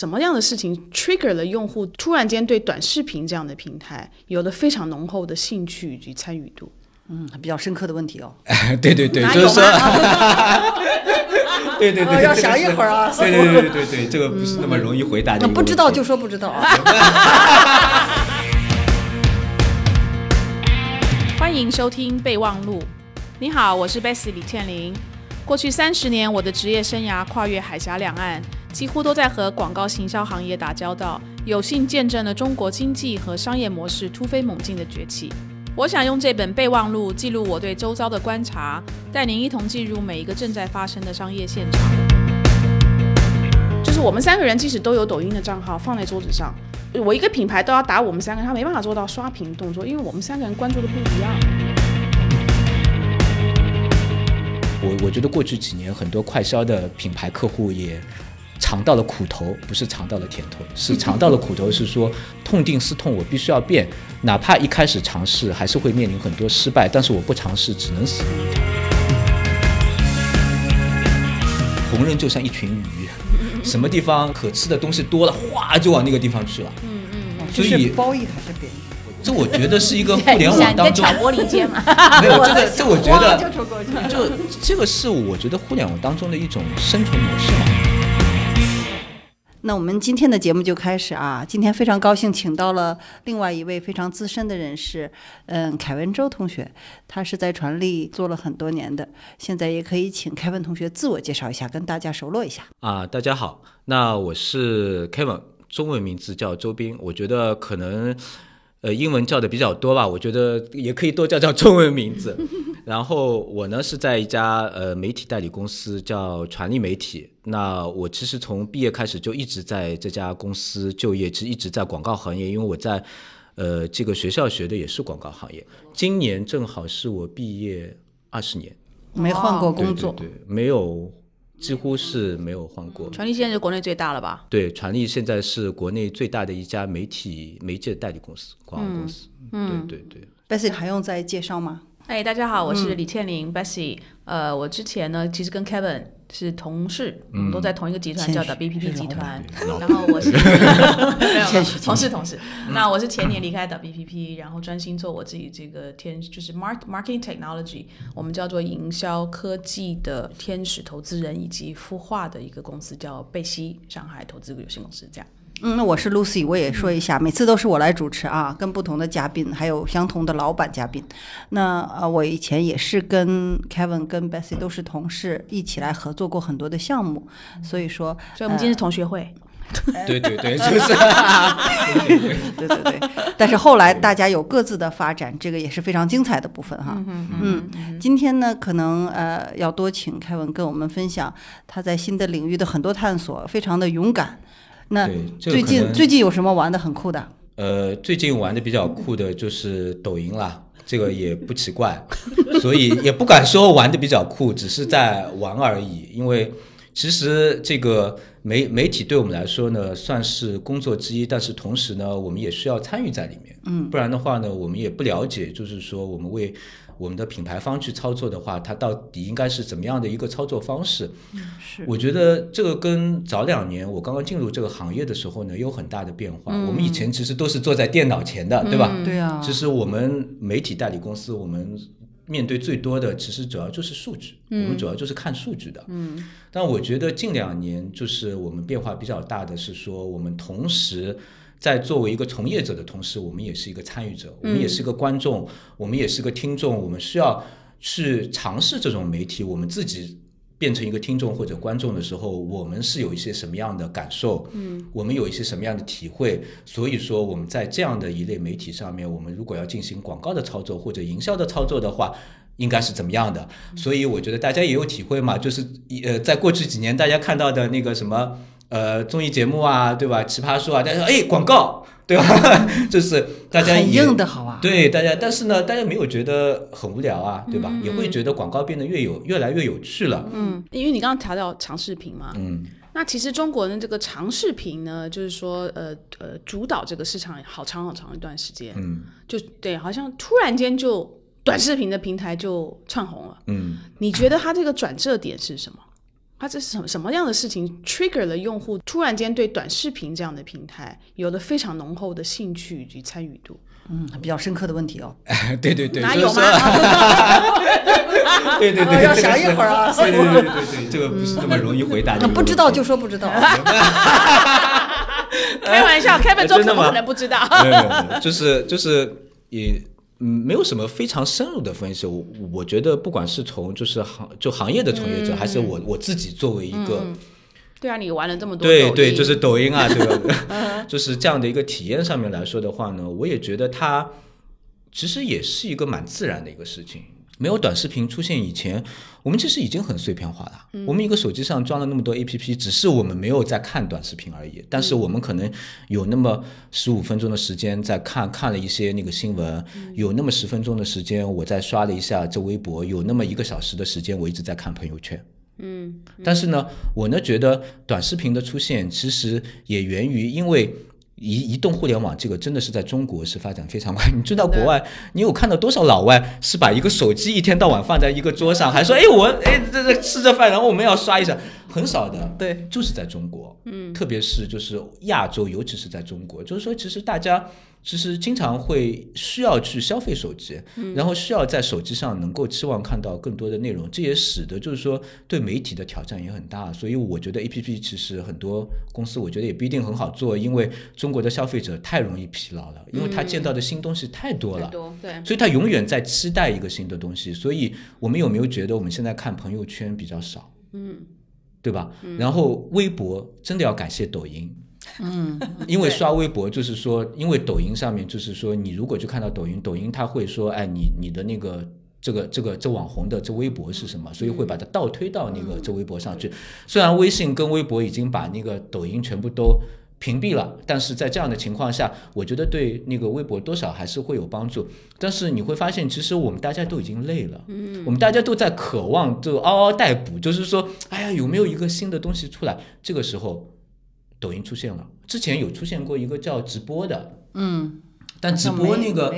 什么样的事情 trigger 了用户突然间对短视频这样的平台有了非常浓厚的兴趣以及参与度？嗯，比较深刻的问题哦。对 对对，就是说，对对对，哦要想一会儿啊对对对对对对，这个不是那么容易回答的那。不知道就说不知道啊。欢迎收听备忘录。你好，我是 Bessy 李倩玲。过去三十年，我的职业生涯跨越海峡两岸，几乎都在和广告行销行业打交道，有幸见证了中国经济和商业模式突飞猛进的崛起。我想用这本备忘录记录我对周遭的观察，带您一同进入每一个正在发生的商业现场。就是我们三个人，即使都有抖音的账号放在桌子上，我一个品牌都要打我们三个，他没办法做到刷屏动作，因为我们三个人关注的不一样。我我觉得过去几年很多快销的品牌客户也尝到了苦头，不是尝到了甜头，是尝到了苦头，是说痛定思痛，我必须要变，哪怕一开始尝试还是会面临很多失败，但是我不尝试只能死路一条。红人就像一群鱼，什么地方可吃的东西多了，哗就往那个地方去了。嗯嗯所以是褒义还是贬义？这我觉得是一个 互联网当中玻璃间嘛？没有这个，这我觉得。就这个是我觉得互联网当中的一种生存模式嘛。那我们今天的节目就开始啊！今天非常高兴，请到了另外一位非常资深的人士，嗯，凯文周同学，他是在传力做了很多年的，现在也可以请凯文同学自我介绍一下，跟大家熟络一下。啊，大家好，那我是凯文中文名字叫周斌。我觉得可能呃英文叫的比较多吧，我觉得也可以多叫叫中文名字。然后我呢是在一家呃媒体代理公司叫传力媒体。那我其实从毕业开始就一直在这家公司就业，其实一直在广告行业，因为我在呃这个学校学的也是广告行业。今年正好是我毕业二十年，没换过工作，对对，没有，几乎是没有换过。传力现在是国内最大了吧？对，传力现在是国内最大的一家媒体媒介代理公司，广告公司。嗯，对对对。Bessy 还用再介绍吗？哎，大家好，我是李倩玲、Bessy。呃，我之前呢，其实跟 Kevin 是同事，我们都在同一个集团，叫 WPP 集团。然后我是 同事同事。那我是前年离开 WPP，然后专心做我自己这个天，就是 mark marketing technology，我们叫做营销科技的天使投资人以及孵化的一个公司，叫贝西上海投资有限公司，这样。嗯，那我是 Lucy，我也说一下，每次都是我来主持啊，跟不同的嘉宾，还有相同的老板嘉宾。那呃，我以前也是跟 Kevin、跟 Bessy 都是同事，一起来合作过很多的项目，所以说，所以我们今天是同学会。对对对，就是。对对对。但是后来大家有各自的发展，这个也是非常精彩的部分哈。嗯，今天呢，可能呃要多请 Kevin 跟我们分享他在新的领域的很多探索，非常的勇敢。那对最近最近有什么玩的很酷的？呃，最近玩的比较酷的就是抖音啦，这个也不奇怪，所以也不敢说玩的比较酷，只是在玩而已。因为其实这个媒媒体对我们来说呢，算是工作之一，但是同时呢，我们也需要参与在里面。嗯，不然的话呢，我们也不了解，就是说我们为我们的品牌方去操作的话，它到底应该是怎么样的一个操作方式？是我觉得这个跟早两年我刚刚进入这个行业的时候呢，有很大的变化。我们以前其实都是坐在电脑前的，对吧？对啊，其实我们媒体代理公司，我们面对最多的其实主要就是数据，我们主要就是看数据的。嗯，但我觉得近两年就是我们变化比较大的是说，我们同时在作为一个从业者的同时，我们也是一个参与者，我们也是一个观众，我们也是个听众，我们需要去尝试这种媒体，我们自己。变成一个听众或者观众的时候，我们是有一些什么样的感受？嗯，我们有一些什么样的体会？所以说，我们在这样的一类媒体上面，我们如果要进行广告的操作或者营销的操作的话，应该是怎么样的？所以我觉得大家也有体会嘛，就是呃，在过去几年大家看到的那个什么呃综艺节目啊，对吧？奇葩说啊，大家说哎广告，对吧？就是大家很也硬的好啊。对大家，但是呢，大家没有觉得很无聊啊，对吧？也会觉得广告变得越有越来越有趣了。嗯，因为你刚刚调到长视频嘛，嗯，那其实中国的这个长视频呢，就是说，呃呃，主导这个市场好长好长一段时间，嗯就对，好像突然间就短视频的平台就窜红了。嗯，你觉得它这个转折点是什么？啊，这是什么什么样的事情 trigger 了用户突然间对短视频这样的平台有了非常浓厚的兴趣以及参与度？嗯，比较深刻的问题哦。对对对，哪有吗？对对对，哦要想一会儿啊对对对对对，这个不是那么容易回答的不知道就说不知道。开玩笑真的吗怎么可能不知道？就是就是也嗯没有什么非常深入的分析。我我觉得不管是从就是行就行业的从业者，还是我我自己作为一个。对啊，你玩了这么多对对，就是抖音啊，对 吧？就是这样的一个体验上面来说的话呢，我也觉得它其实也是一个蛮自然的一个事情。没有短视频出现以前，我们其实已经很碎片化了。我们一个手机上装了那么多 APP，只是我们没有在看短视频而已。但是我们可能有那么十五分钟的时间在看看了一些那个新闻，有那么十分钟的时间我在刷了一下这微博，有那么一个小时的时间我一直在看朋友圈。嗯，但是呢，我呢觉得短视频的出现其实也源于因为。移移动互联网这个真的是在中国是发展非常快。你知道国外，你有看到多少老外是把一个手机一天到晚放在一个桌上，还说哎我哎这这吃着饭，然后我们要刷一下，很少的。对，就是在中国，嗯，特别是就是亚洲，尤其是在中国，就是说其实大家其实经常会需要去消费手机，然后需要在手机上能够期望看到更多的内容，这也使得就是说对媒体的挑战也很大。所以我觉得 A P P 其实很多公司我觉得也不一定很好做，因为中国的消费者太容易疲劳了，因为他见到的新东西太多了。对，所以他永远在期待一个新的东西，所以我们有没有觉得我们现在看朋友圈比较少？嗯，对吧？然后微博真的要感谢抖音，嗯，因为刷微博就是说，因为抖音上面就是说，你如果去看到抖音，抖音它会说，哎，你你的那个这个这个这网红的这微博是什么，所以会把它倒推到那个这微博上去。虽然微信跟微博已经把那个抖音全部都屏蔽了，但是在这样的情况下，我觉得对那个微博多少还是会有帮助。但是你会发现，其实我们大家都已经累了，嗯，我们大家都在渴望就嗷嗷待哺，就是说，哎呀，有没有一个新的东西出来？这个时候，抖音出现了，之前有出现过一个叫直播的，嗯，但直播那个，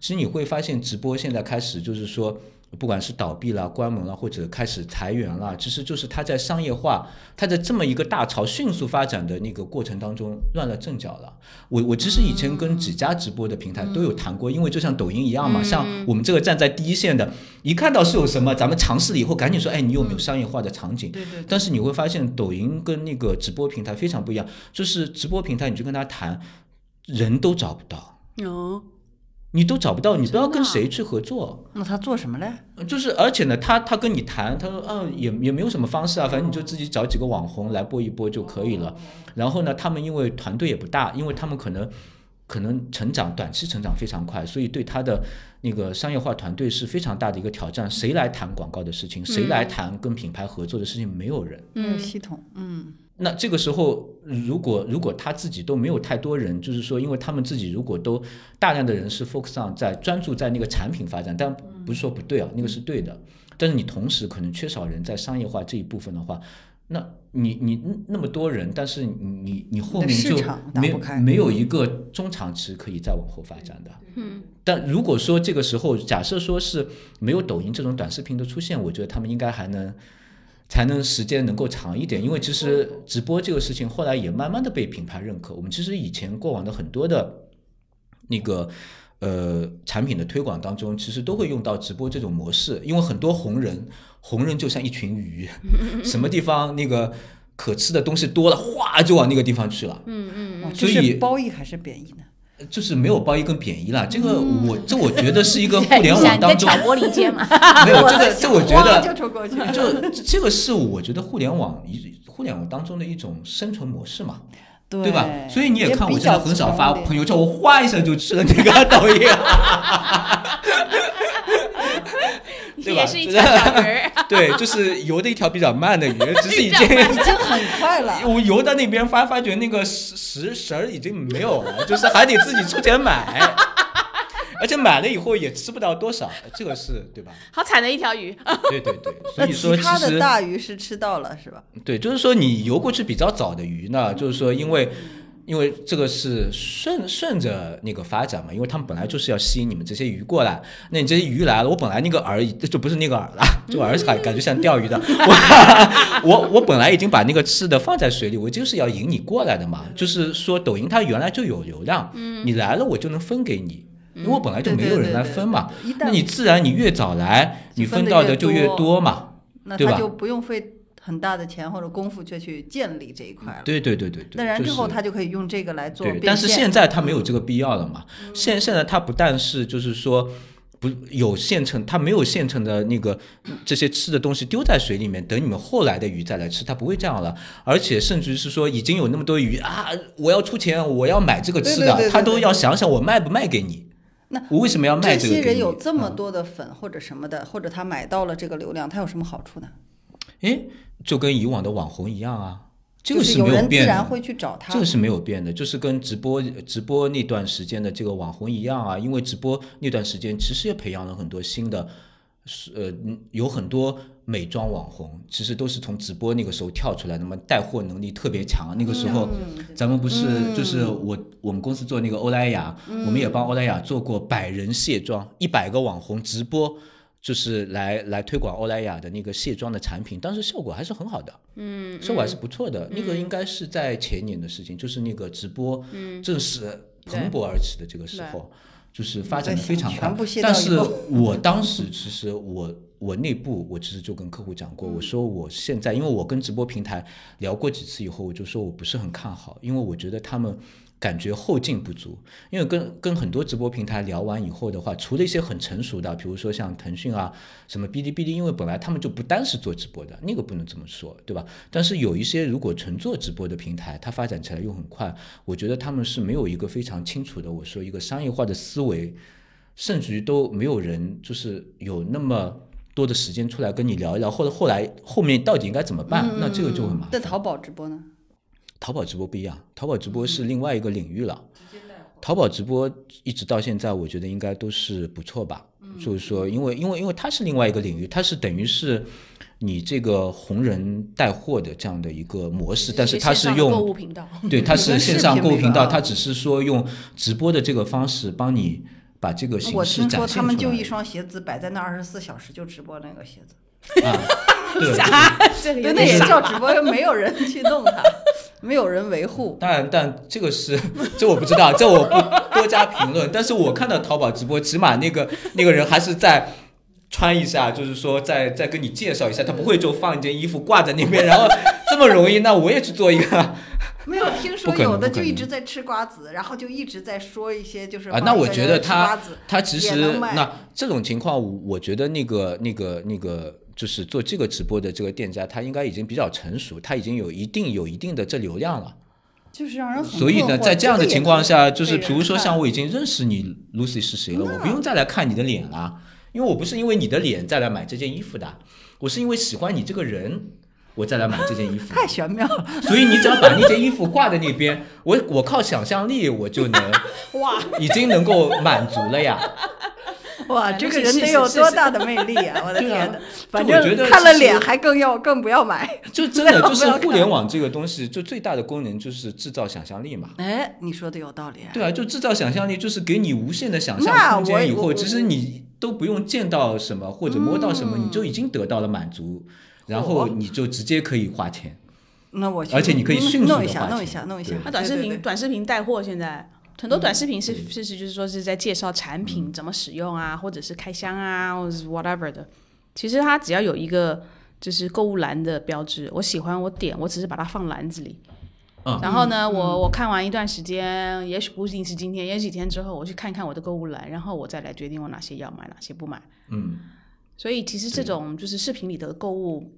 其实你会发现，直播现在开始就是说，不管是倒闭了、关门了，或者开始裁员了，其实就是它在商业化，它在这么一个大潮迅速发展的那个过程当中乱了阵脚了。我我其实以前跟几家直播的平台都有谈过，因为就像抖音一样嘛，像我们这个站在第一线的，一看到是有什么，咱们尝试了以后，赶紧说，哎，你有没有商业化的场景？对对，但是你会发现，抖音跟那个直播平台非常不一样，就是直播平台你去跟他谈，人都找不到。哦，你都找不到，你不知道跟谁去合作，那他做什么嘞？就是而且呢，他他跟你谈，他说嗯也也没有什么方式啊，反正你就自己找几个网红来播一播就可以了。然后呢，他们因为团队也不大，因为他们可能可能成长短期成长非常快，所以对他的那个商业化团队是非常大的一个挑战。谁来谈广告的事情，谁来谈跟品牌合作的事情，没有人。没有系统，嗯，那这个时候，如果如果他自己都没有太多人，就是说，因为他们自己如果都大量的人是 focus on 在专注在那个产品发展，但不是说不对啊，那个是对的。但是你同时可能缺少人在商业化这一部分的话，那你你那么多人，但是你你你后面就没有没有一个中长期可以再往后发展的。嗯，但如果说这个时候假设说是没有抖音这种短视频的出现，我觉得他们应该还能。才能时间能够长一点，因为其实直播这个事情后来也慢慢的被品牌认可。我们其实以前过往的很多的那个呃产品的推广当中，其实都会用到直播这种模式，因为很多红人，红人就像一群鱼，什么地方那个可吃的东西多了，哗就往那个地方去了。嗯哦这所以是褒义还是贬义呢？就是没有褒义跟贬义啦，这个我这我觉得是一个互 联网当中挑拨离间嘛？没有这个 这我觉得就这个是我觉得互联网一互联网当中的一种生存模式嘛，对对吧？所以你也看我现在很少发朋友圈，我哗一下就吃了那个抖音，对吧也是一条小鱼儿。对，就是游的一条比较慢的鱼，只是已经已经很快了。我游到那边发发觉那个食食食儿已经没有了，就是还得自己出钱买，而且买了以后也吃不到多少，这个是对吧？好惨的一条鱼，对对对，所以说其其他的实大鱼是吃到了是吧？对，就是说你游过去比较早的鱼呢，就是说因为。因为这个是顺顺着那个发展嘛，因为他们本来就是要吸引你们这些鱼过来，那你这些鱼来了，我本来那个饵就不是那个饵了，这个饵感感觉像钓鱼的，我我我本来已经把那个吃的放在水里，我就是要引你过来的嘛，就是说抖音它原来就有流量，你来了我就能分给你。因为我本来就没有人来分嘛，那你自然你越早来，你分到的就越多嘛，对吧？就不用费很大的钱或者功夫却去建立这一块了。对对对对对。那然之后他就可以用这个来做。对，但是现在他没有这个必要了嘛？现现在他不但是就是说不有现成，他没有现成的那个这些吃的东西丢在水里面，等你们后来的鱼再来吃，他不会这样了。而且甚至是说已经有那么多鱼啊，我要出钱，我要买这个吃的，他都要想想我卖不卖给你。那我为什么要卖这些人有这么多的粉或者什么的，或者他买到了这个流量，他有什么好处呢？哎，就跟以往的网红一样啊，这个是没有变。自然会去找他。这个是没有变的，就是跟直播直播那段时间的这个网红一样啊，因为直播那段时间其实也培养了很多新的，是呃有很多。美妆网红其实都是从直播那个时候跳出来的嘛，带货能力特别强。那个时候，咱们不是就是我我们公司做那个欧莱雅，我们也帮欧莱雅做过百人卸妆，一百个网红直播，就是来来推广欧莱雅的那个卸妆的产品，当时效果还是很好的，嗯，效果还是不错的。那个应该是在前年的事情，就是那个直播正式蓬勃而起的这个时候，就是发展的非常快。但是我当时其实我。我内部我其实就跟客户讲过，我说我现在，因为我跟直播平台聊过几次以后，我就说我不是很看好，因为我觉得他们感觉后劲不足。因为跟跟很多直播平台聊完以后的话，除了一些很成熟的，比如说像腾讯啊、什么哔哩哔哩，因为本来他们就不单是做直播的，那个不能这么说，对吧？但是有一些如果纯做直播的平台，它发展起来又很快，我觉得他们是没有一个非常清楚的，我说一个商业化的思维，甚至于都没有人就是有那么。多的时间出来跟你聊一聊，或者后来后面到底应该怎么办？那这个就很麻烦。在淘宝直播呢？淘宝直播不一样，淘宝直播是另外一个领域了。淘宝直播一直到现在，我觉得应该都是不错吧。就是说，因为因为因为它是另外一个领域，它是等于是你这个红人带货的这样的一个模式，但是它是用购物频道，对，它是 线上购物频道，它只是说用直播的这个方式帮你。把这个形式展现出来。我听说他们就一双鞋子摆在那二十四小时就直播那个鞋子。啊，啥？那也叫直播，又没有人去弄它，没有人维护。但但这个是，这我不知道，这我不多加评论。但是我看到淘宝直播，起码那个那个人还是在穿一下，就是说再再跟你介绍一下，他不会就放一件衣服挂在那边，然后这么容易，那我也去做一个。没有听说有的就一直在吃瓜子，然后就一直在说一些就是啊，那我觉得他他其实那这种情况，我觉得那个那个那个就是做这个直播的这个店家，他应该已经比较成熟，他已经有一定有一定的这流量了，就是让人所以呢，在这样的情况下，就是比如说像我已经认识你 Lucy 是谁了，我不用再来看你的脸了，因为我不是因为你的脸再来买这件衣服的，我是因为喜欢你这个人。我再来买这件衣服，太玄妙了。所以你只要把那件衣服挂在那边，我我靠想象力，我就能 哇，已经能够满足了呀。哇，这个人得有多大的魅力啊！我的天哪，反正看了脸还更要更不要买。就真的就是 互联网这个东西，就最大的功能就是制造想象力嘛。哎，你说的有道理。对啊，就制造想象力，就是给你无限的想象空间，以后其实你都不用见到什么或者摸到什么，你就已经得到了满足。然后你就直接可以花钱，那我而且你可以迅速弄一下，弄一下，弄一下。那短视频，短视频带货现在很多短视频是是是，就是说是在介绍产品怎么使用啊，或者是开箱啊，或者是 whatever 的。其实它只要有一个就是购物篮的标志，我喜欢我点，我只是把它放篮子里。然后呢，我我看完一段时间，也许不一定是今天，也许几天之后，我去看一看我的购物篮，然后我再来决定我哪些要买，哪些不买。嗯。所以其实这种就是视频里的购物。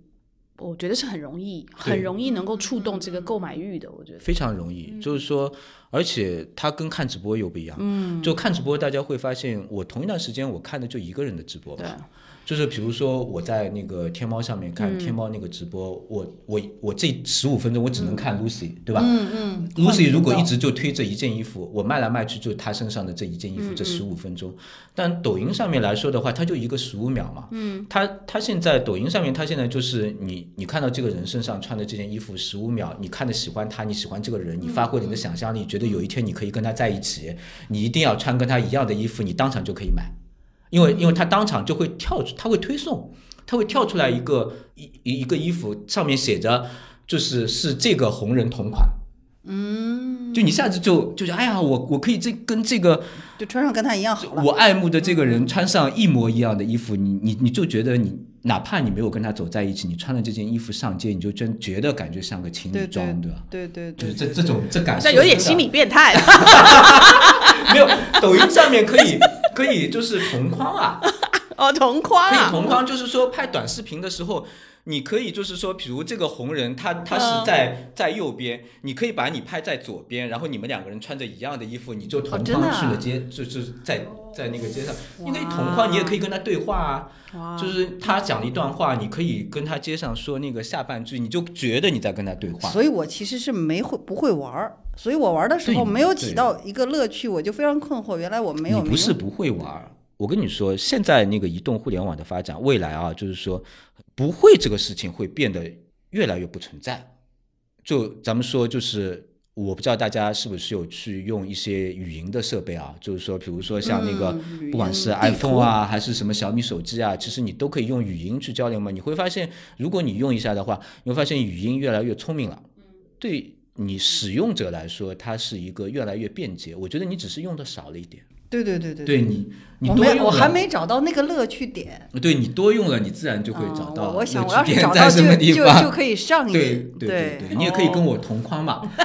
我觉得是很容易，很容易能够触动这个购买欲的。我觉得非常容易，就是说，而且它跟看直播又不一样。嗯，就看直播，大家会发现，我同一段时间我看的就一个人的直播吧。就是比如说我在那个天猫上面看天猫那个直播，我我我这十五分钟我只能看 Lucy，对吧？嗯嗯 Lucy 如果一直就推这一件衣服，我卖来卖去就她身上的这一件衣嗯服，这十五分钟。但抖音上面来说的话，它就一个十五秒嘛。嗯，它它现在抖音上面，它现在就是你你看到这个人身上穿的这件衣服十五秒，你看着喜欢他，你喜欢这个人，你发挥你的想象力，觉得有一天你可以跟他在一起，你一定要穿跟他一样的衣服，你当场就可以买，因为因为他当场就会跳出，他会推送，他会跳出来一个一一一个衣服，上面写着就是是这个红人同款。嗯，就你一下子就就觉得，哎呀，我我可以这跟这个就穿上跟他一样好了。我爱慕的这个人穿上一模一样的衣服，你你你就觉得你哪怕你没有跟他走在一起，你穿了这件衣服上街，你就真觉得感觉像个情侣装，对对吧？对对对，就是这这种这感像有点心理变态。没有。抖音上面可以可以就是同框啊，哦，同框可以啊，同框，就是说拍短视频的时候，你可以就是说，比如这个红人他他是在、在右边，你可以把你拍在左边，然后你们两个人穿着一样的衣服，你就同框去了街，就就是在在那个街上，你可以同框，你也可以跟他对话啊。就是他讲了一段话，你可以跟他接上说那个下半句，你就觉得你在跟他对话。所以我其实是没会不会玩儿，所以我玩的时候没有起到一个乐趣，我就非常困惑，原来我没有你不是不会玩，我跟你说，现在那个移动互联网的发展，未来啊，就是说不会这个事情会变得越来越不存在。就咱们说，就是我不知道大家是不是有去用一些语音的设备啊，就是说，比如说像那个、嗯不管是 iPhone 啊，还是什么小米手机啊，其实你都可以用语音去交流嘛。你会发现，如果你用一下的话，你会发现语音越来越聪明了。对你使用者来说，它是一个越来越便捷。我觉得你只是用的少了一点。对对对对对你，你多用了，我还没找到那个乐趣点。对你多用了，你自然就会找到哦我我想我要点在是找到就什么地方。就就可以上瘾。对对对对，你也可以跟哦我同框嘛，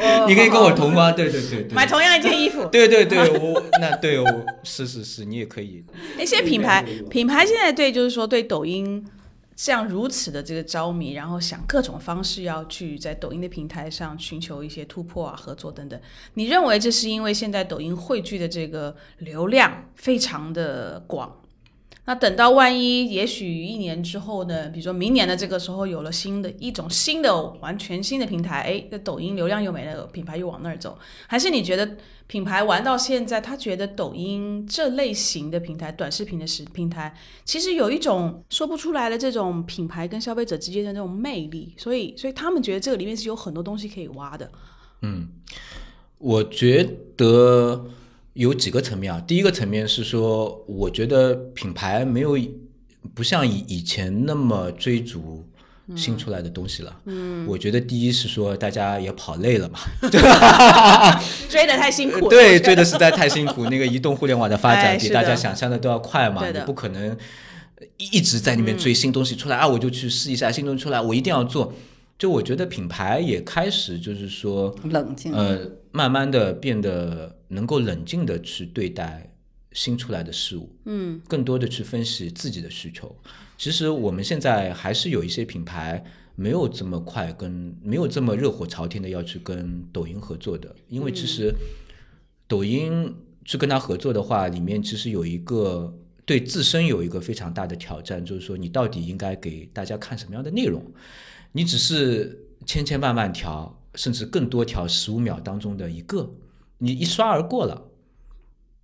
哦你可以跟我同框，对对对对，买同样一件衣服。对对对，我那对我是是是，你也可以。哎，现在品牌品牌现在对就是说对抖音像如此的这个着迷，然后想各种方式要去在抖音的平台上寻求一些突破啊、合作等等。你认为这是因为现在抖音汇聚的这个流量非常的广？那等到万一，也许一年之后呢？比如说明年的这个时候有了新的一种新的完全新的平台，哎，这抖音流量又没了，品牌又往那儿走，还是你觉得品牌玩到现在，他觉得抖音这类型的平台，短视频的时平台，其实有一种说不出来的这种品牌跟消费者之间的那种魅力，所以，所以他们觉得这个里面是有很多东西可以挖的。嗯我觉得有几个层面啊。第一个层面是说，我觉得品牌没有不像以以前那么追逐新出来的东西了。嗯，我觉得第一是说大家也跑累了嘛 追的太辛苦，对，追的实在太辛苦。那个移动互联网的发哎展比大家想象的都要快嘛，你不可能一一直在那边追新东西出来、啊，我就去试一下新东西出来，我一定要做。就我觉得品牌也开始就是说，冷静。呃，慢慢的变得能够冷静的去对待新出来的事物，嗯，更多的去分析自己的需求。其实我们现在还是有一些品牌没有这么快跟没有这么热火朝天的要去跟抖音合作的，因为其实抖音去跟他合作的话，里面其实有一个对自身有一个非常大的挑战，就是说你到底应该给大家看什么样的内容？你只是千千万万条，甚至更多条十五秒当中的一个，你一刷而过了。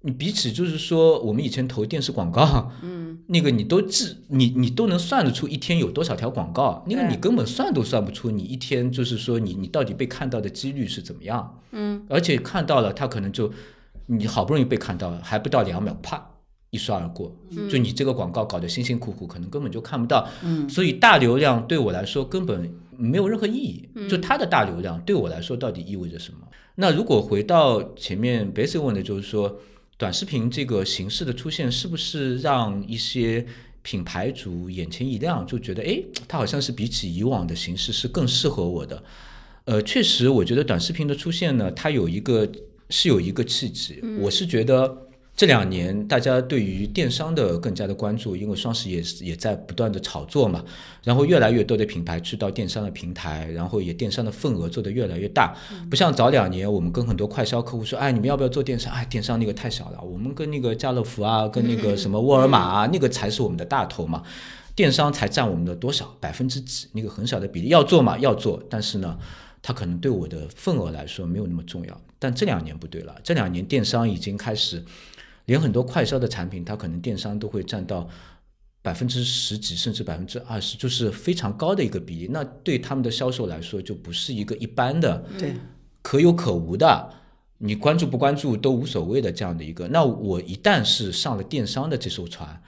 你比起就是说，我们以前投电视广告，嗯，那个你都自，你你都能算得出一天有多少条广告，那个你根本算都算不出，你一天就是说你你到底被看到的几率是怎么样，嗯，而且看到了，他可能就你好不容易被看到了，还不到两秒，啪一刷而过，就你这个广告搞得辛辛苦苦，可能根本就看不到，嗯，所以大流量对我来说根本没有任何意义。就它的大流量对我来说到底意味着什么？那如果回到前面 Basic 问的，就是说短视频这个形式的出现，是不是让一些品牌主眼前一亮，就觉得诶，它好像是比起以往的形式是更适合我的？呃，确实，我觉得短视频的出现呢，它有一个是有一个契机，我是觉得。这两年大家对于电商的更加的关注，因为双十一也是也在不断的炒作嘛，然后越来越多的品牌去到电商的平台，然后也电商的份额做得越来越大，不像早两年我们跟很多快销客户说，哎，你们要不要做电商？哎，电商那个太小了，我们跟那个家乐福啊，跟那个什么沃尔玛啊，那个才是我们的大头嘛，电商才占我们的多少百分之几，那个很小的比例，要做嘛要做，但是呢。它可能对我的份额来说没有那么重要，但这两年不对了。这两年电商已经开始，连很多快销的产品，它可能电商都会占到百分之十几，甚至百分之二十，就是非常高的一个比例。那对他们的销售来说，就不是一个一般的，对，可有可无的，你关注不关注都无所谓的这样的一个。那我一旦是上了电商的这艘船，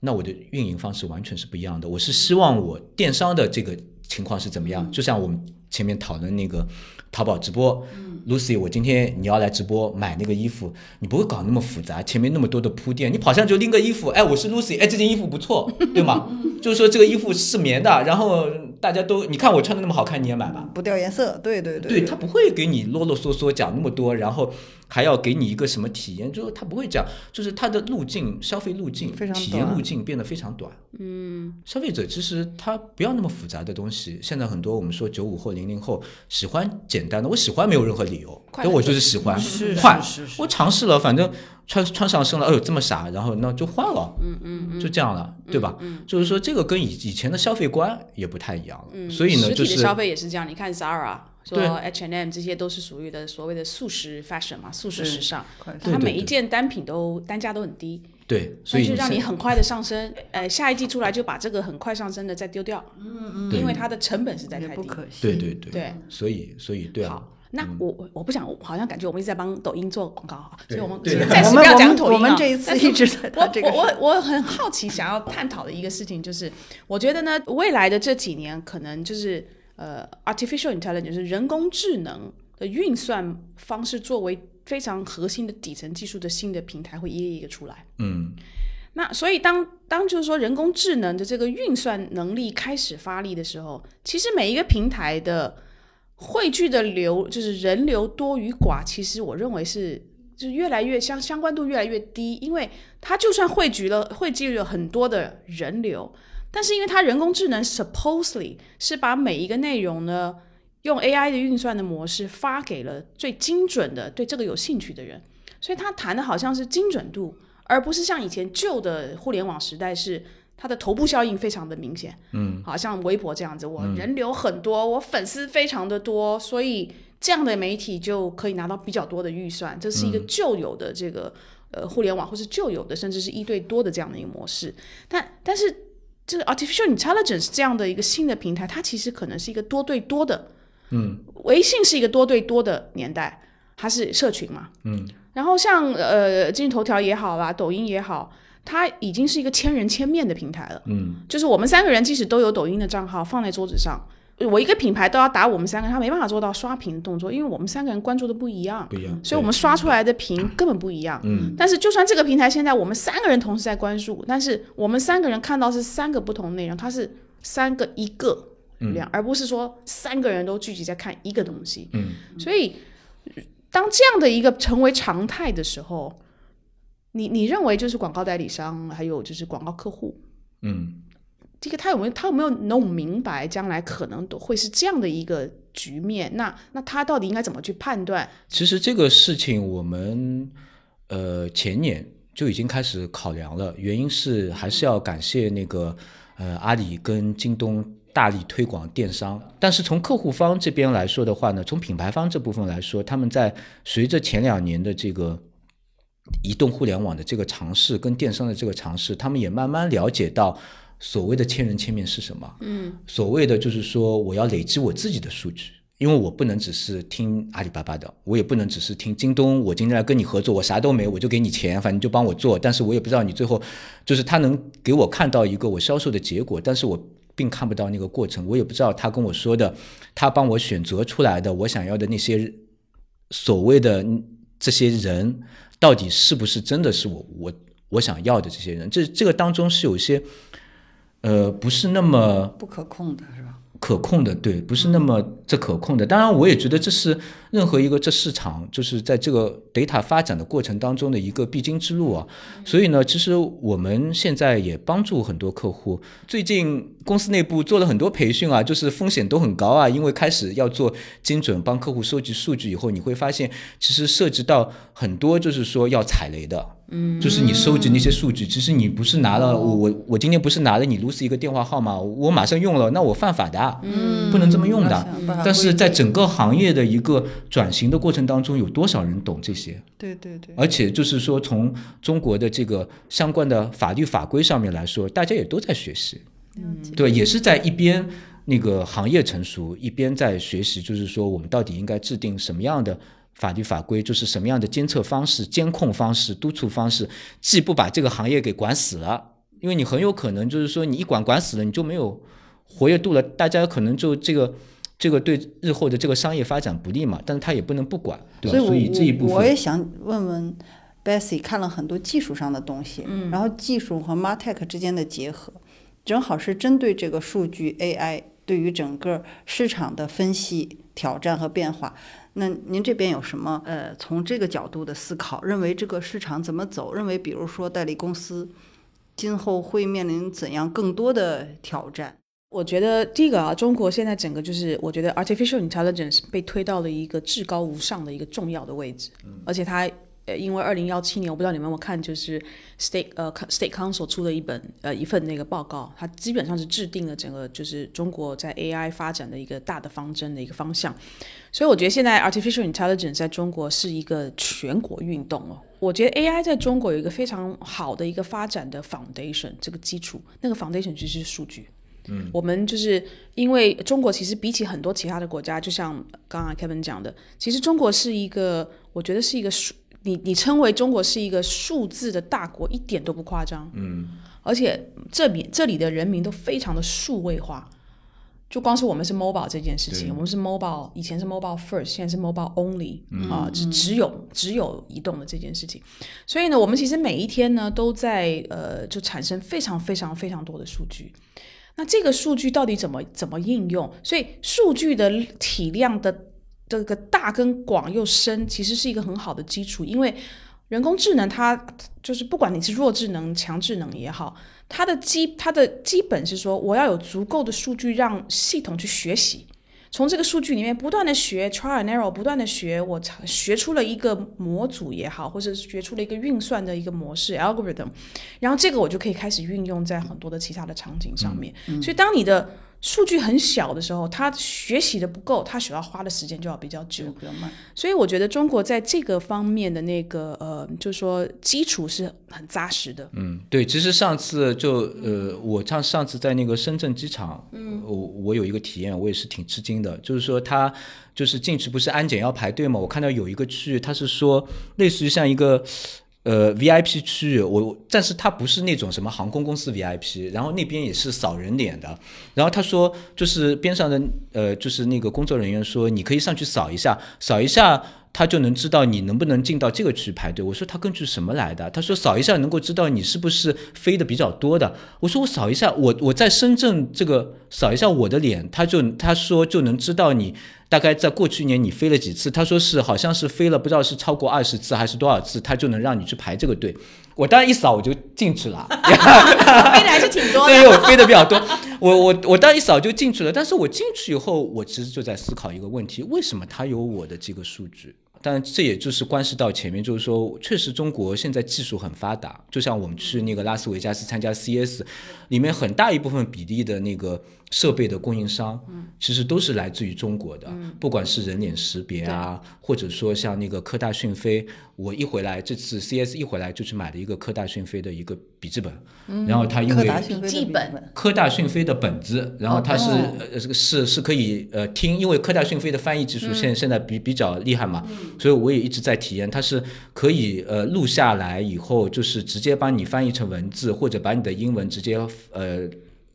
那我的运营方式完全是不一样的。我是希望我电商的这个情况是怎么样？就像我们。前面讨论那个淘宝直播，Lucy，我今天你要来直播买那个衣服，你不会搞那么复杂，前面那么多的铺垫，你跑上就拎个衣服，哎，我是 Lucy，哎，这件衣服不错，对吗？就是说这个衣服是棉的，然后大家都你看我穿的那么好看，你也买吧？不掉颜色，对对对，对他不会给你啰啰嗦嗦讲那么多，然后。还要给你一个什么体验？就是他不会这样，就是他的路径、消费路径、体验路径变得非常短。嗯，消费者其实他不要那么复杂的东西。现在很多我们说九五后、零零后喜欢简单的，我喜欢没有任何理由，对我就是喜欢换。我尝试了，反正穿穿上身了，哎呦这么傻，然后那就换了。嗯嗯，就这样了，对吧？嗯，就是说这个跟以以前的消费观也不太一样了。所以呢，就是消费也是这样。你看 Zara。说 H and M 这些都是属于的所谓的速食 fashion 嘛，速食时尚，它每一件单品都单价都很低，对，所以就让你很快的上升，呃，下一季出来就把这个很快上升的再丢掉，嗯嗯，因为它的成本实在太低，对对对，对，所以所以对啊，那我我不想，好像感觉我们一直在帮抖音做广告哈，所以我们暂时不要讲抖音我们这一次一直在我我我很好奇，想要探讨的一个事情就是，我觉得呢，未来的这几年可能就是。呃，artificial intelligence 就是人工智能的运算方式作为非常核心的底层技术的新的平台会一个一个出来。嗯，那所以当当就是说人工智能的这个运算能力开始发力的时候，其实每一个平台的汇聚的流就是人流多与寡，其实我认为是就是越来越相相关度越来越低，因为它就算汇聚了汇聚了很多的人流。但是因为它人工智能 supposedly 是把每一个内容呢，用 AI 的运算的模式发给了最精准的对这个有兴趣的人，所以他谈的好像是精准度，而不是像以前旧的互联网时代是它的头部效应非常的明显，嗯，好像微博这样子，我人流很多，我粉丝非常的多，所以这样的媒体就可以拿到比较多的预算，这是一个旧有的这个呃互联网或是旧有的甚至是一对多的这样的一个模式，但但是。这个 artificial intelligence 这样的一个新的平台，它其实可能是一个多对多的。嗯，微信是一个多对多的年代，它是社群嘛。嗯，然后像呃，今日头条也好啦，抖音也好，它已经是一个千人千面的平台了。嗯，就是我们三个人即使都有抖音的账号放在桌子上。我一个品牌都要打我们三个人，他没办法做到刷屏的动作，因为我们三个人关注的不一样，不一样，所以我们刷出来的屏根本不一样。嗯，但是就算这个平台现在我们三个人同时在关注，但是我们三个人看到是三个不同内容，它是三个一个量，而不是说三个人都聚集在看一个东西。嗯，所以当这样的一个成为常态的时候，你你认为就是广告代理商还有就是广告客户，嗯。这个他有没有他有没有弄明白将来可能都会是这样的一个局面？那那他到底应该怎么去判断？其实这个事情我们呃前年就已经开始考量了，原因是还是要感谢那个呃阿里跟京东大力推广电商。但是从客户方这边来说的话呢，从品牌方这部分来说，他们在随着前两年的这个移动互联网的这个尝试跟电商的这个尝试，他们也慢慢了解到。所谓的千人千面是什么？嗯，所谓的就是说，我要累积我自己的数据，因为我不能只是听阿里巴巴的，我也不能只是听京东。我今天来跟你合作，我啥都没，我就给你钱，反正就帮我做，但是我也不知道你最后就是他能给我看到一个我销售的结果，但是我并看不到那个过程，我也不知道他跟我说的，他帮我选择出来的我想要的那些所谓的这些人，到底是不是真的是我我我想要的这些人？这这个当中是有一些。呃，不是那么不可控的是吧？可控的，对，不是那么这可控的。当然，我也觉得这是任何一个这市场就是在这个 data 发展的过程当中的一个必经之路啊。所以呢，其实我们现在也帮助很多客户。最近公司内部做了很多培训啊，就是风险都很高啊，因为开始要做精准帮客户收集数据以后，你会发现其实涉及到很多就是说要踩雷的。嗯，就是你收集那些数据，其实你不是拿了我我我今天不是拿了你 Lucy 一个电话号码，我马上用了，那我犯法的，嗯，不能这么用的。但是在整个行业的一个转型的过程当中，有多少人懂这些？对对对。而且就是说，从中国的这个相关的法律法规上面来说，大家也都在学习，嗯，对，也是在一边那个行业成熟，一边在学习，就是说我们到底应该制定什么样的。法律法规就是什么样的监测方式、监控方式、督促方式，既不把这个行业给管死了，因为你很有可能就是说你一管管死了，你就没有活跃度了，大家可能就这个这个对日后的这个商业发展不利嘛。但是他也不能不管，对吧？所以这一部分我也想问问 Bessy，看了很多技术上的东西，嗯，然后技术和 Martech 之间的结合，正好是针对这个数据 AI 对于整个市场的分析、挑战和变化。那您这边有什么呃，从这个角度的思考？认为这个市场怎么走？认为比如说代理公司今后会面临怎样更多的挑战？我觉得第一个啊，中国现在整个就是，我觉得 artificial intelligence 被推到了一个至高无上的一个重要的位置，而且它。呃，因为二零幺七年，我不知道你们有没有看，就是 State 呃 State Council 出的一本呃一份那个报告，它基本上是制定了整个就是中国在 AI 发展的一个大的方针的一个方向。所以我觉得现在 Artificial Intelligence 在中国是一个全国运动哦。我觉得 AI 在中国有一个非常好的一个发展的 foundation 这个基础，那个 foundation 其实是数据。嗯，我们就是因为中国其实比起很多其他的国家，就像刚刚 Kevin 讲的，其实中国是一个，我觉得是一个数。你你称为中国是一个数字的大国，一点都不夸张。嗯，而且这边这里的人民都非常的数位化，就光是我们是 mobile 这件事情，我们是 mobile，以前是 mobile first，现在是 mobile only，啊，只只有只有移动的这件事情。所以呢，我们其实每一天呢都在呃，就产生非常非常非常多的数据。那这个数据到底怎么怎么应用？所以数据的体量的。这个大跟广又深，其实是一个很好的基础，因为人工智能它就是不管你是弱智能、强智能也好，它的基它的基本是说，我要有足够的数据让系统去学习。从这个数据里面不断的学 trial and error，不断的学，我学出了一个模组也好，或者是学出了一个运算的一个模式 algorithm，然后这个我就可以开始运用在很多的其他的场景上面。所以当你的数据很小的时候，他学习的不够，他需要花的时间就要比较久，比较慢。所以我觉得中国在这个方面的那个呃，就是说基础是很扎实的。嗯，对，其实上次就呃，我上上次在那个深圳机场，嗯，我我有一个体验，我也是挺吃惊的，就是说他就是进去不是安检要排队嘛，我看到有一个区域，他是说类似于像一个。呃，VIP 区域，我但是它不是那种什么航空公司 VIP，然后那边也是扫人脸的，然后他说就是边上的呃，就是那个工作人员说你可以上去扫一下，扫一下。他就能知道你能不能进到这个区排队。我说他根据什么来的？他说扫一下能够知道你是不是飞的比较多的。我说我扫一下，我我在深圳这个扫一下我的脸，他就他说就能知道你大概在过去一年你飞了几次。他说是好像是飞了不知道是超过二十次还是多少次，他就能让你去排这个队。我当然一扫我就进去了，飞的还是挺多的。对，我飞的比较多。我我我当然一扫就进去了，但是我进去以后，我其实就在思考一个问题：为什么他有我的这个数据？但这也就是关系到前面，就是说，确实中国现在技术很发达。就像我们去那个拉斯维加斯参加 CS，里面很大一部分比例的那个设备的供应商，其实都是来自于中国的。不管是人脸识别啊，或者说像那个科大讯飞，我一回来这次 CS 一回来就去买了一个科大讯飞的一个笔记本，然后它因为笔记本科大讯飞的本子，然后它是呃这个是是可以呃听，因为科大讯飞的翻译技术现现在比比较厉害嘛。所以我也一直在体验，它是可以呃录下来以后，就是直接帮你翻译成文字，或者把你的英文直接呃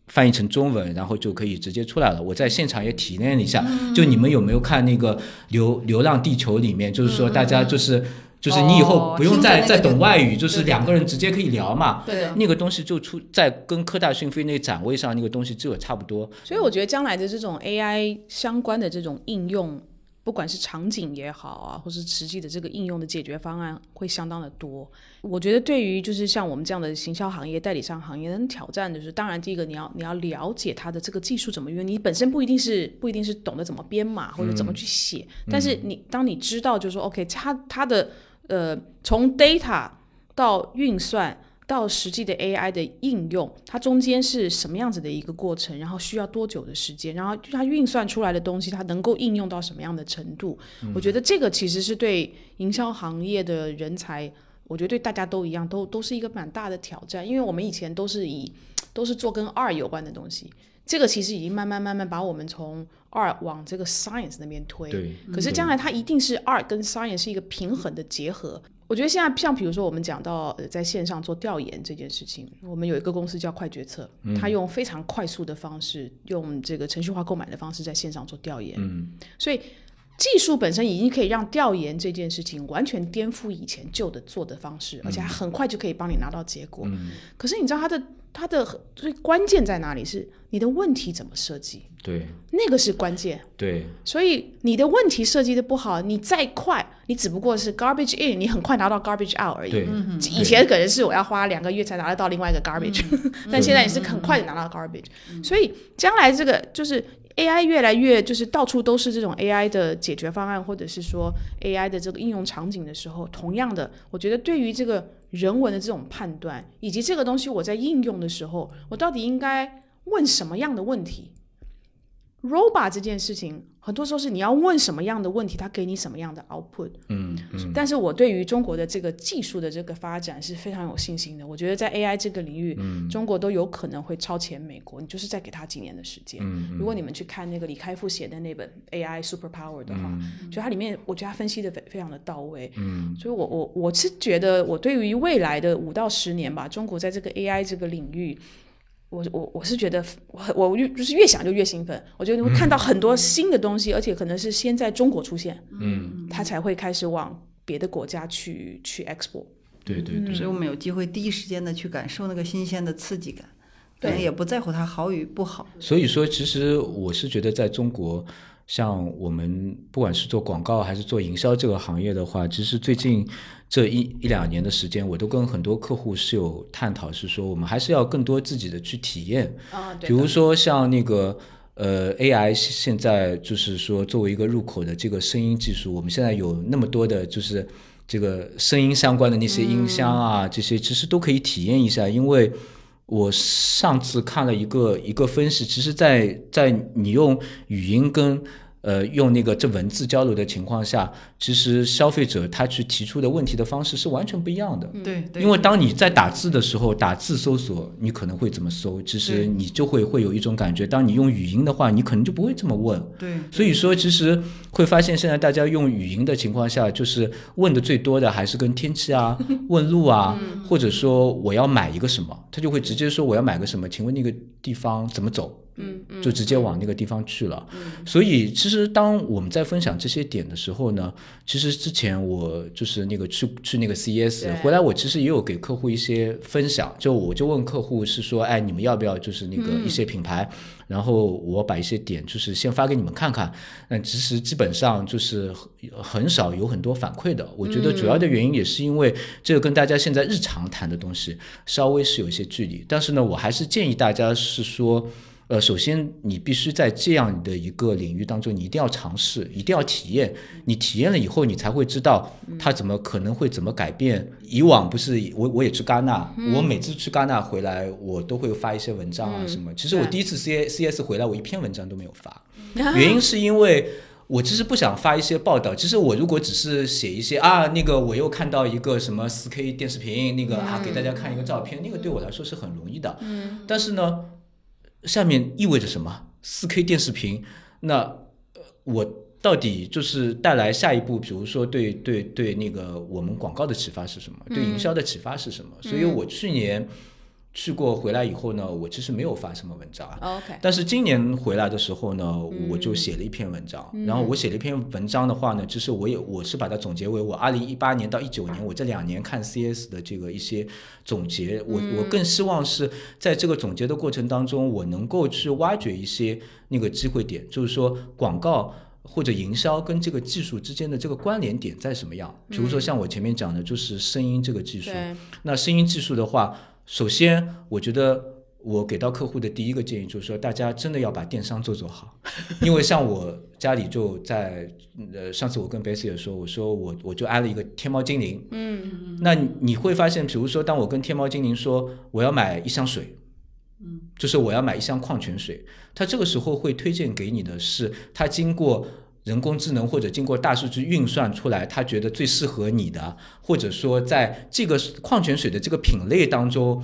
翻译成中文，然后就可以直接出来了。我在现场也体验了一下，就你们有没有看那个《流流浪地球》里面，就是说大家就是。就是你以后哦不用再、再懂外语，就是两个人直接可以聊嘛。对那个东西就出在跟科大讯飞那展位上那个东西就有差不多。所以我觉得将来的这种 AI 相关的这种应用，不管是场景也好啊，或是实际的这个应用的解决方案，会相当的多。我觉得对于就是像我们这样的行销行业、代理商行业能挑战，就是当然第一个你要你要了解它的这个技术怎么用，你本身不一定是不一定是懂得怎么编码或者怎么去写，但是你当你知道就是说 OK，它它的呃从 data 到运算。到实际的 AI 的应用，它中间是什么样子的一个过程，然后需要多久的时间，然后它运算出来的东西，它能够应用到什么样的程度？我觉得这个其实是对营销行业的人才，我觉得对大家都一样，都都是一个蛮大的挑战，因为我们以前都是以 都是做跟二有关的东西，这个其实已经慢慢慢慢把我们从二往这个 Science 那边推。对，可是将来它一定是 art 跟 science 是一个平衡的结合。我觉得现在像比如说我们讲到呃在线上做调研这件事情，我们有一个公司叫快决策，它用非常快速的方式，用这个程序化购买的方式在线上做调研。嗯，所以技术本身已经可以让调研这件事情完全颠覆以前旧的做的方式，而且它很快就可以帮你拿到结果。可是你知道它的它的最关键在哪里？是你的问题怎么设计，对那个是关键。对所以你的问题设计的不好，你再快，你只不过是 garbage in，你很快拿到 garbage out 而已。对，以前可能是我要花两个月才拿得到另外一个 garbage，但现在你是很快的拿到 garbage，、所以将来这个就是 AI 越来越就是到处都是这种 AI 的解决方案，或者是说 AI 的这个应用场景的时候，同样的，我觉得对于这个人文的这种判断，以及这个东西我在应用的时候，我到底应该问什么样的问题？robot 这件事情，很多时候是你要问什么样的问题，它给你什么样的 output。嗯嗯，但是我对于中国的这个技术的这个发展是非常有信心的。我觉得在 AI 这个领域，中国都有可能会超前美国。你就是再给他几年的时间。如果你们去看那个李开复写的那本 AI Super Power 的话，就它里面我觉得他分析的非非常的到位。嗯，所以我我我是觉得我对于未来的五到十年吧，中国在这个 AI 这个领域。我我我是觉得我我越就是越想就越兴奋，我觉得你会看到很多新的东西，而且可能是先在中国出现，嗯，它才会开始往别的国家去去 export。对对对，所以我们有机会第一时间的去感受那个新鲜的刺激感，可能对也不在乎它好与不好。所以说，其实我是觉得，在中国，像我们不管是做广告还是做营销这个行业的话，其实最近这一一两年的时间，我都跟很多客户是有探讨，是说我们还是要更多自己的去体验。啊，比如说像那个呃 AI 现在就是说作为一个入口的这个声音技术，我们现在有那么多的就是这个声音相关的那些音箱啊，这些其实都可以体验一下，因为。我上次看了一个一个分析，其实在，在你用语音跟呃用那个这文字交流的情况下，其实消费者他去提出的问题的方式是完全不一样的。对对，因为当你在打字的时候，打字搜索你可能会怎么搜，其实你就会会有一种感觉。当你用语音的话，你可能就不会这么问。对所以说，其实会发现现在大家用语音的情况下，就是问的最多的还是跟天气啊、问路啊，或者说我要买一个什么，他就会直接说我要买个什么，请问那个地方怎么走？嗯嗯，就直接往那个地方去了。所以其实当我们在分享这些点的时候呢，其实之前我就是那个去去那个 CES 回来，我其实也有给客户一些分享，就我就问客户是说，哎，你们要不要就是那个一些品牌，然后我把一些点就是先发给你们看看。那其实基本上就是很少有很多反馈的。我觉得主要的原因也是因为这个跟大家现在日常谈的东西稍微是有一些距离，但是呢，我还是建议大家是说。呃，首先你必须在这样的一个领域当中，你一定要尝试，一定要体验。你体验了以后，你才会知道它怎么可能会怎么改变。以往不是我我也去戛纳，我每次去戛纳回来，我都会发一些文章啊什么。其实我第一次 C C S 回来，我一篇文章都没有发，原因是因为。我其实不想发一些报道，其实我如果只是写一些啊，那个我又看到一个什么四 K 电视屏，那个啊给大家看一个照片，那个对我来说是很容易的。嗯，但是呢，下面意味着什么？四 K 电视屏，那呃我到底就是带来下一步，比如说对对对那个我们广告的启发是什么？对营销的启发是什么？所以我去年去过回来以后呢，我其实没有发什么文章 OK，但是今年回来的时候呢，嗯我就写了一篇文章。然后我写了一篇文章的话呢，其实我也我是把它总结为我二零一八年到一九年我这两年看 CS 的这个一些总结。我嗯我更希望是在这个总结的过程当中，我能够去挖掘一些那个机会点，就是说广告。或者营销跟这个技术之间的这个关联点在什么样？比如说像我前面讲的，就是声音这个技术。对，那声音技术的话，首先我觉得我给到客户的第一个建议就是说，大家真的要把电商做做好，因为像我家里就在呃，上次我跟 Bessy 也说，我说我我就安了一个天猫精灵，嗯，那你会发现，比如说当我跟天猫精灵说我要买一箱水。嗯，就是我要买一箱矿泉水，它这个时候会推荐给你的是它经过人工智能或者经过大数据运算出来，他觉得最适合你的，或者说在这个矿泉水的这个品类当中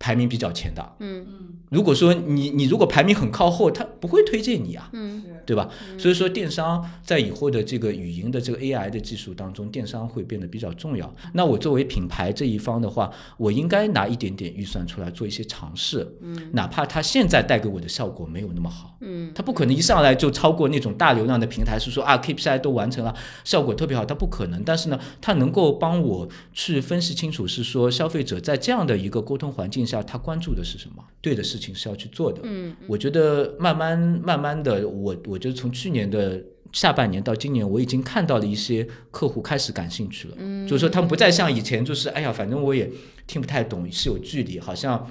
排名比较前的。嗯嗯如果说你你如果排名很靠后，他不会推荐你啊。嗯对吧？所以说电商在以后的这个语音的这个 AI 的技术当中，电商会变得比较重要。那我作为品牌这一方的话，我应该拿一点点预算出来做一些尝试，嗯，哪怕它现在带给我的效果没有那么好，嗯，它不可能一上来就超过那种大流量的平台，是说啊 KPI 都完成了，效果特别好，它不可能。但是呢，它能够帮我去分析清楚，是说消费者在这样的一个沟通环境下，他关注的是什么，对的事情是要去做的，嗯，我觉得慢慢慢慢的，我我觉得从去年的下半年到今年，我已经看到了一些客户开始感兴趣了，嗯，就是说他们不再像以前，就是哎呀，反正我也听不太懂，是有距离，好像。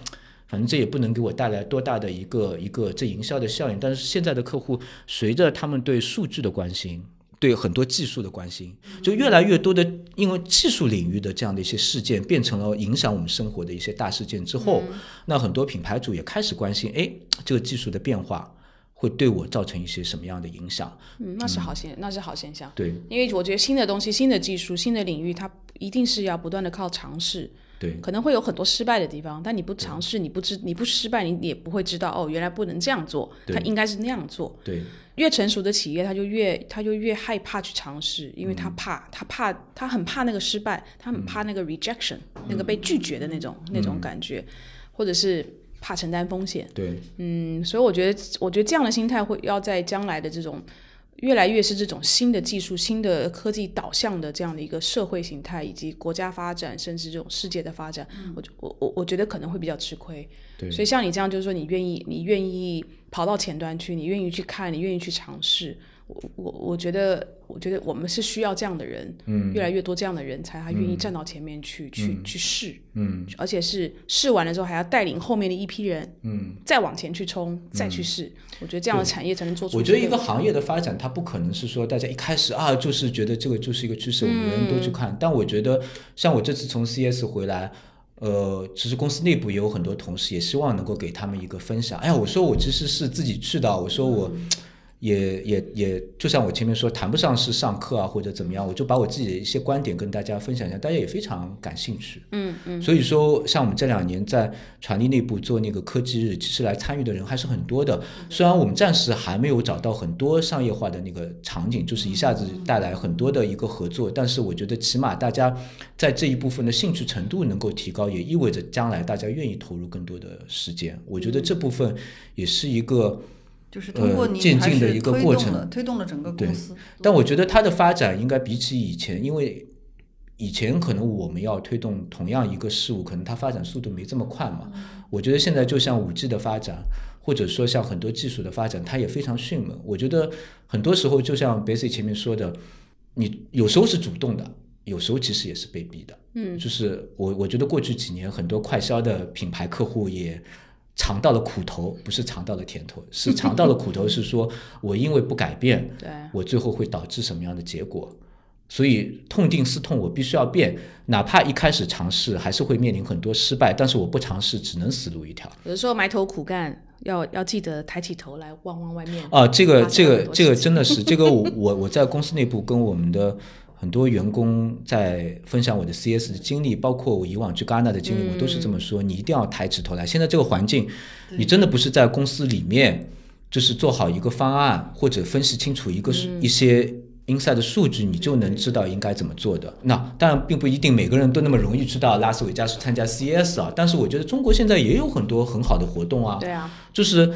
反正这也不能给我带来多大的一个一个这营销的效应，但是现在的客户随着他们对数据的关心，对很多技术的关心，就越来越多的因为技术领域的这样的一些事件变成了影响我们生活的一些大事件之后，那很多品牌主也开始关心，哎，这个技术的变化会对我造成一些什么样的影响？嗯，那是好现，那是好现象。对。因为我觉得新的东西、新的技术、新的领域，它一定是要不断的靠尝试，对。可能会有很多失败的地方，但你不尝试，你不知你不失败，你也不会知道哦，原来不能这样做，对它应该是那样做。对。越成熟的企业，他就越他就越害怕去尝试，因为嗯。他怕，他怕他很怕那个失败，他很怕那个 rejection，、那个被拒绝的那种、那嗯。种感觉，或者是怕承担风险。对嗯，所以我觉得，我觉得这样的心态会要在将来的这种越来越是这种新的技术、新的科技导向的这样的一个社会形态，以及国家发展，甚至这种世界的发展，我我我我觉得可能会比较吃亏。对所以像你这样，就是说你愿意，你愿意跑到前端去，你愿意去看，你愿意去尝试。我我我觉得，我觉得我们是需要这样的人，嗯越来越多这样的人才，他愿意站到前面去、去去试，嗯而且是试完了之后还要带领后面的一批人，嗯。再往前去冲，再去试。我觉得这样的产业才能做出。我觉得一个行业的发展，它不可能是说大家一开始啊，就是觉得这个就是一个趋势，我们人人都去看。但我觉得，像我这次从 CS 回来，呃，其实公司内部也有很多同事，也希望能够给他们一个分享。哎呀，我说我其实是自己去的，我说我。也也也，就像我前面说，谈不上是上课啊或者怎么样，我就把我自己的一些观点跟大家分享一下，大家也非常感兴趣。嗯嗯，所以说，像我们这两年在传力内部做那个科技日，其实来参与的人还是很多的。虽然我们暂时还没有找到很多商业化的那个场景，就是一下子带来很多的一个合作，但是我觉得起码大家在这一部分的兴趣程度能够提高，也意味着将来大家愿意投入更多的时间。我觉得这部分也是一个。就是渐进的一个过程推动了整个公司。但我觉得它的发展应该比起以前，因为以前可能我们要推动同样一个事物，可能它发展速度没这么快嘛。我觉得现在就像五 G 的发展，或者说像很多技术的发展，它也非常迅猛。我觉得很多时候就像 Basic 前面说的，你有时候是主动的，有时候其实也是被逼的。嗯就是我我觉得过去几年很多快销的品牌客户也。尝到了苦头，不是尝到了甜头，是尝到了苦头。是说我因为不改变，对，我最后会导致什么样的结果？所以痛定思痛，我必须要变，哪怕一开始尝试还是会面临很多失败，但是我不尝试，只能死路一条。有的时候埋头苦干，要要记得抬起头来望望外面。啊，这个这个这个 真的是这个我我我在公司内部跟我们的很多员工在分享我的 CS 的经历，包括我以往去戛纳的经历，我都是这么说，你一定要抬起头来。现在这个环境，你真的不是在公司里面，就是做好一个方案或者分析清楚一个是一些。inside 的数据，你就能知道应该怎么做的。那当然并不一定每个人都那么容易知道拉斯维加斯参加 CES 啊，但是我觉得中国现在也有很多很好的活动啊，对啊，就是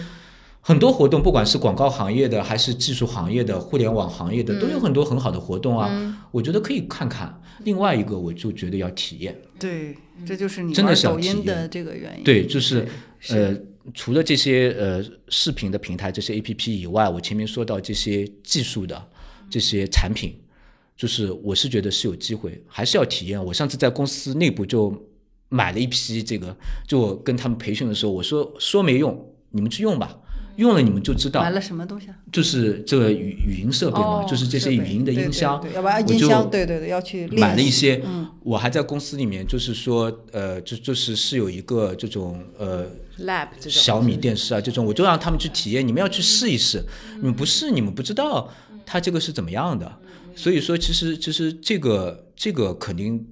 很多活动，不管是广告行业的，还是技术行业的、互联网行业的，都有很多很好的活动啊。我觉得可以看看。另外一个，我就觉得要体验。对，这就是你真的玩是要体验抖音的这个原因。对，就是是呃，除了这些呃视频的平台、这些 A P P 以外，我前面说到这些技术的这些产品，就是我是觉得是有机会，还是要体验。我上次在公司内部就买了一批这个，就我跟他们培训的时候，我说说没用，你们去用吧，用了你们就知道。买。了什么东西啊？就是这个语语音设备嘛，哦就是这些语音的音箱，对对要不然我就音箱，对对对，要去买了一些，嗯。我还在公司里面，就是说，呃，就就是是有一个这种呃 lab 这种。小米电视啊这种，我就让他们去体验，你们要去试一试，你们不试你们不知道它这个是怎么样的，所以说其实其实这个这个肯定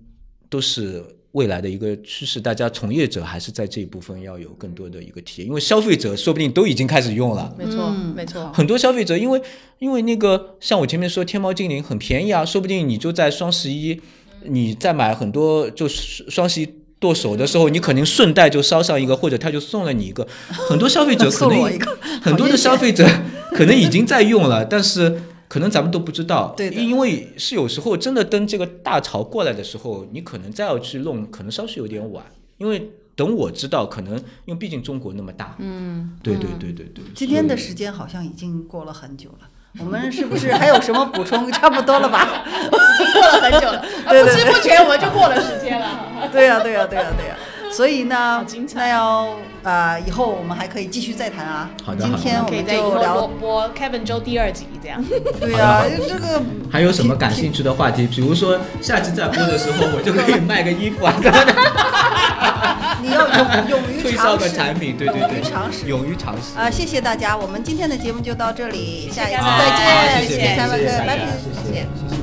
都是未来的一个趋势，大家从业者还是在这一部分要有更多的一个体验，因为消费者说不定都已经开始用了。没错嗯没错，很多消费者因为因为那个像我前面说天猫精灵很便宜啊，说不定你就在双十一，你再买很多就是双十一剁手的时候，你肯定顺带就捎上一个，或者他就送了你一个。很多消费者 可能送我一个很多的消费者可能已经在用了，但是可能咱们都不知道。对因为是有时候真的等这个大潮过来的时候，你可能再要去弄，可能稍许有点晚，因为。等我知道，可能因为毕竟中国那么大，嗯，对对对对对。今天的时间好像已经过了很久了，我们是不是还有什么补充？差不多了吧？过了很久了，对对不知不觉我们就过了时间了。对呀、对呀、对呀、对呀、所以呢精，彩那要呃，以后我们还可以继续再谈啊。好的今天我们就聊，播 Kevin 周第二集这样。对呀、好的好的这个还有什么感兴趣的话题？比如说下期再播的时候，我就可以卖个衣服啊，你要勇勇于推销尝试，个产品，对对勇于对，尝试。勇于尝试。啊、谢谢大家，我们今天的节目就到这里，下一次再见，谢谢拜拜，谢谢谢谢。